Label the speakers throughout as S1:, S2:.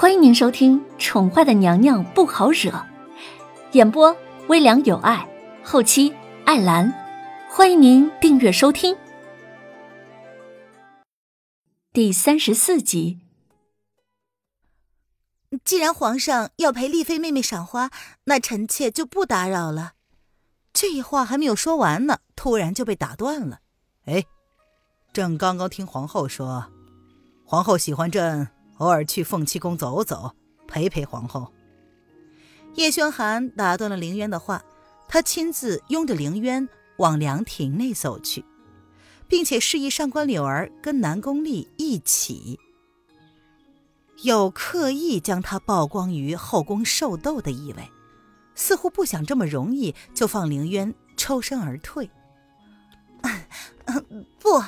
S1: 欢迎您收听《宠坏的娘娘不好惹》，演播微凉有爱，后期艾兰。欢迎您订阅收听。第三十四集。
S2: 既然皇上要陪丽妃妹妹赏花，那臣妾就不打扰了。这话还没有说完呢，突然就被打断了。
S3: 哎，朕刚刚听皇后说，皇后喜欢朕。偶尔去凤栖宫走走，陪陪皇后。
S2: 叶轩寒打断了凌渊的话，他亲自拥着凌渊往凉亭内走去，并且示意上官柳儿跟南宫丽一起，有刻意将他曝光于后宫受斗的意味，似乎不想这么容易就放凌渊抽身而退。不。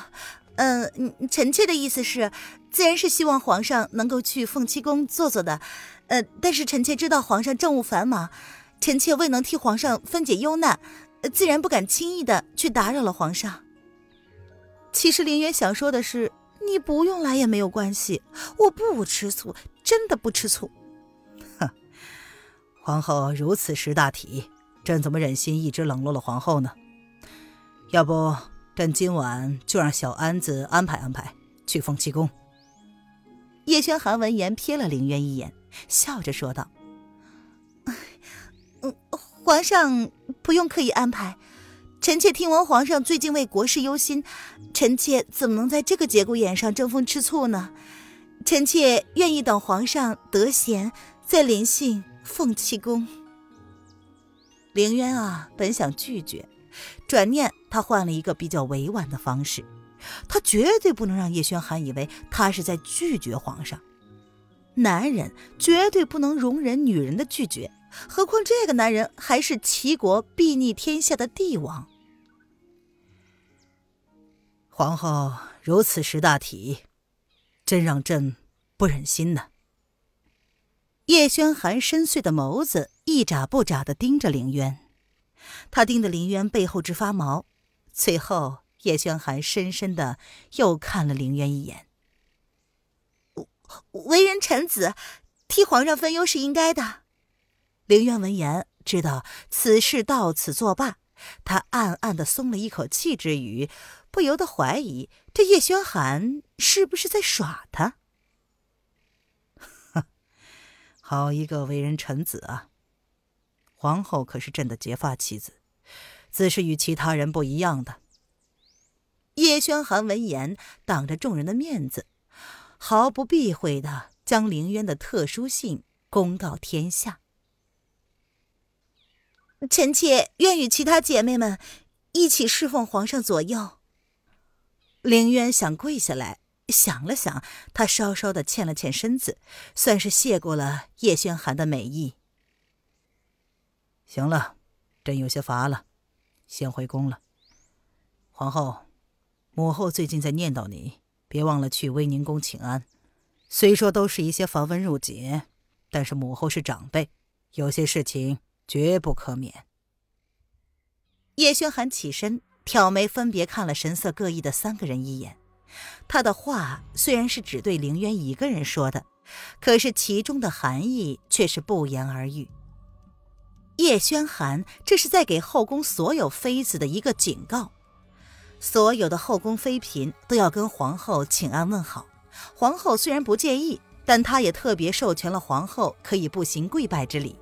S2: 嗯，臣妾的意思是，自然是希望皇上能够去凤栖宫坐坐的。呃，但是臣妾知道皇上政务繁忙，臣妾未能替皇上分解忧难，自然不敢轻易的去打扰了皇上。其实林渊想说的是，你不用来也没有关系，我不吃醋，真的不吃醋。
S3: 哼，皇后如此识大体，朕怎么忍心一直冷落了皇后呢？要不？朕今晚就让小安子安排安排去凤栖宫。
S2: 叶轩寒闻言瞥了凌渊一眼，笑着说道：“嗯，皇上不用刻意安排。臣妾听闻皇上最近为国事忧心，臣妾怎么能在这个节骨眼上争风吃醋呢？臣妾愿意等皇上得闲再临幸凤栖宫。”凌渊啊，本想拒绝。转念，他换了一个比较委婉的方式。他绝对不能让叶轩寒以为他是在拒绝皇上。男人绝对不能容忍女人的拒绝，何况这个男人还是齐国睥睨天下的帝王。
S3: 皇后如此识大体，真让朕不忍心呢。
S2: 叶轩寒深邃的眸子一眨不眨的盯着凌渊。他盯得林渊背后直发毛，最后叶轩寒深深的又看了林渊一眼。为人臣子，替皇上分忧是应该的。林渊闻言，知道此事到此作罢，他暗暗的松了一口气，之余不由得怀疑这叶轩寒是不是在耍他。
S3: 好一个为人臣子啊！皇后可是朕的结发妻子，自是与其他人不一样的。
S2: 宣寒闻言，当着众人的面子，毫不避讳的将凌渊的特殊性公告天下。臣妾愿与其他姐妹们一起侍奉皇上左右。凌渊想跪下来，想了想，他稍稍的欠了欠身子，算是谢过了叶轩寒的美意。
S3: 行了，朕有些乏了，先回宫了。皇后，母后最近在念叨你，别忘了去威宁宫请安。虽说都是一些繁文缛节，但是母后是长辈，有些事情绝不可免。
S2: 叶轩寒起身，挑眉分别看了神色各异的三个人一眼。他的话虽然是只对凌渊一个人说的，可是其中的含义却是不言而喻。叶轩寒这是在给后宫所有妃子的一个警告：所有的后宫妃嫔都要跟皇后请安问好。皇后虽然不介意，但她也特别授权了皇后可以不行跪拜之礼，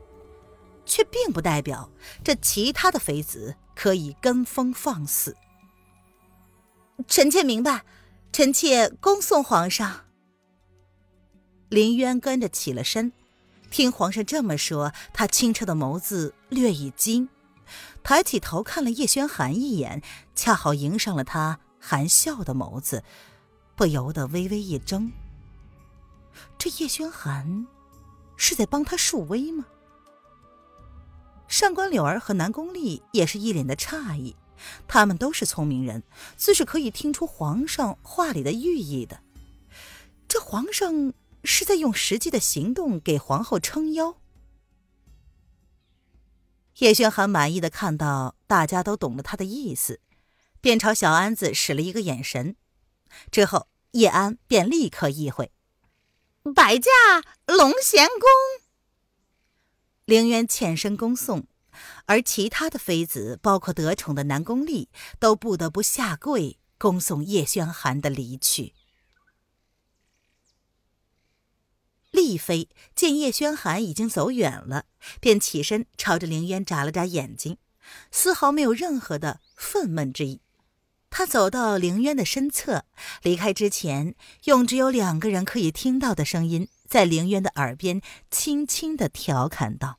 S2: 却并不代表这其他的妃子可以跟风放肆。臣妾明白，臣妾恭送皇上。林渊跟着起了身。听皇上这么说，他清澈的眸子略一惊，抬起头看了叶轩寒一眼，恰好迎上了他含笑的眸子，不由得微微一怔。这叶轩寒是在帮他树威吗？上官柳儿和南宫丽也是一脸的诧异，他们都是聪明人，自是可以听出皇上话里的寓意的。这皇上。是在用实际的行动给皇后撑腰。叶轩寒满意的看到大家都懂了他的意思，便朝小安子使了一个眼神，之后叶安便立刻意会。摆驾龙贤宫。凌渊欠身恭送，而其他的妃子，包括得宠的南宫丽，都不得不下跪恭送叶轩寒的离去。丽妃见叶轩寒已经走远了，便起身朝着凌渊眨了眨眼睛，丝毫没有任何的愤懑之意。他走到凌渊的身侧，离开之前，用只有两个人可以听到的声音，在凌渊的耳边轻轻的调侃道：“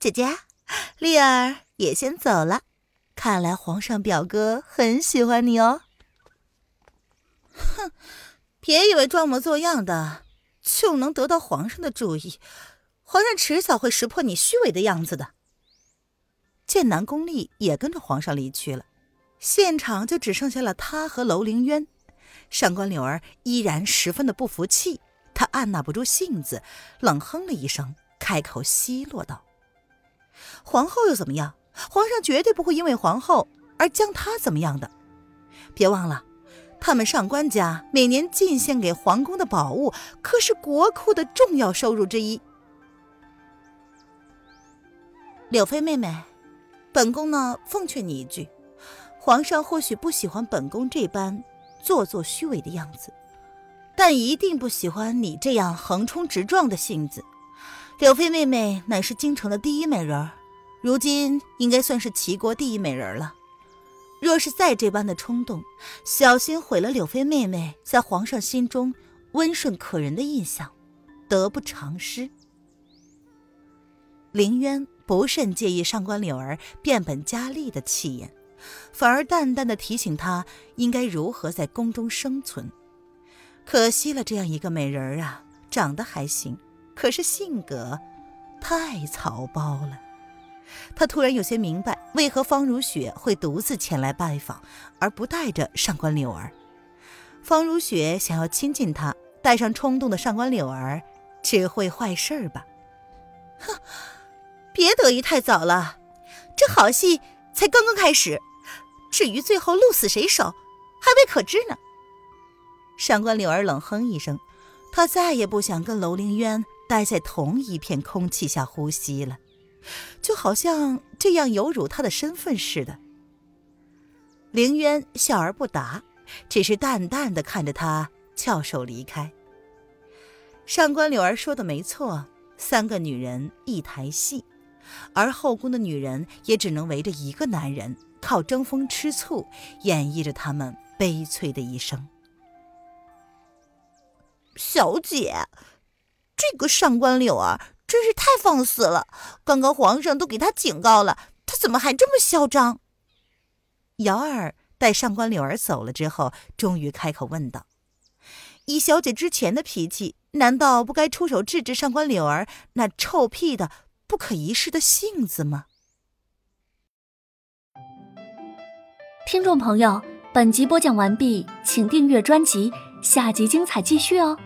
S2: 姐姐，丽儿也先走了，看来皇上表哥很喜欢你哦。”哼，别以为装模作样的。就能得到皇上的注意，皇上迟早会识破你虚伪的样子的。剑南宫丽也跟着皇上离去了，现场就只剩下了他和楼凌渊。上官柳儿依然十分的不服气，他按捺不住性子，冷哼了一声，开口奚落道：“皇后又怎么样？皇上绝对不会因为皇后而将她怎么样的。别忘了。”他们上官家每年进献给皇宫的宝物，可是国库的重要收入之一。柳妃妹妹，本宫呢，奉劝你一句：皇上或许不喜欢本宫这般做作虚伪的样子，但一定不喜欢你这样横冲直撞的性子。柳妃妹妹乃是京城的第一美人，如今应该算是齐国第一美人了。若是再这般的冲动，小心毁了柳妃妹妹在皇上心中温顺可人的印象，得不偿失。凌渊不甚介意上官柳儿变本加厉的气焰，反而淡淡的提醒她应该如何在宫中生存。可惜了这样一个美人儿啊，长得还行，可是性格太草包了。他突然有些明白，为何方如雪会独自前来拜访，而不带着上官柳儿。方如雪想要亲近他，带上冲动的上官柳儿，只会坏事吧？哼，别得意太早了，这好戏才刚刚开始。至于最后鹿死谁手，还未可知呢。上官柳儿冷哼一声，他再也不想跟楼凌渊待在同一片空气下呼吸了。就好像这样有辱他的身份似的。凌渊笑而不答，只是淡淡的看着他翘首离开。上官柳儿说的没错，三个女人一台戏，而后宫的女人也只能围着一个男人，靠争风吃醋演绎着他们悲催的一生。小姐，这个上官柳儿。真是太放肆了！刚刚皇上都给他警告了，他怎么还这么嚣张？瑶儿待上官柳儿走了之后，终于开口问道：“以小姐之前的脾气，难道不该出手制止上官柳儿那臭屁的、不可一世的性子吗？”
S1: 听众朋友，本集播讲完毕，请订阅专辑，下集精彩继续哦。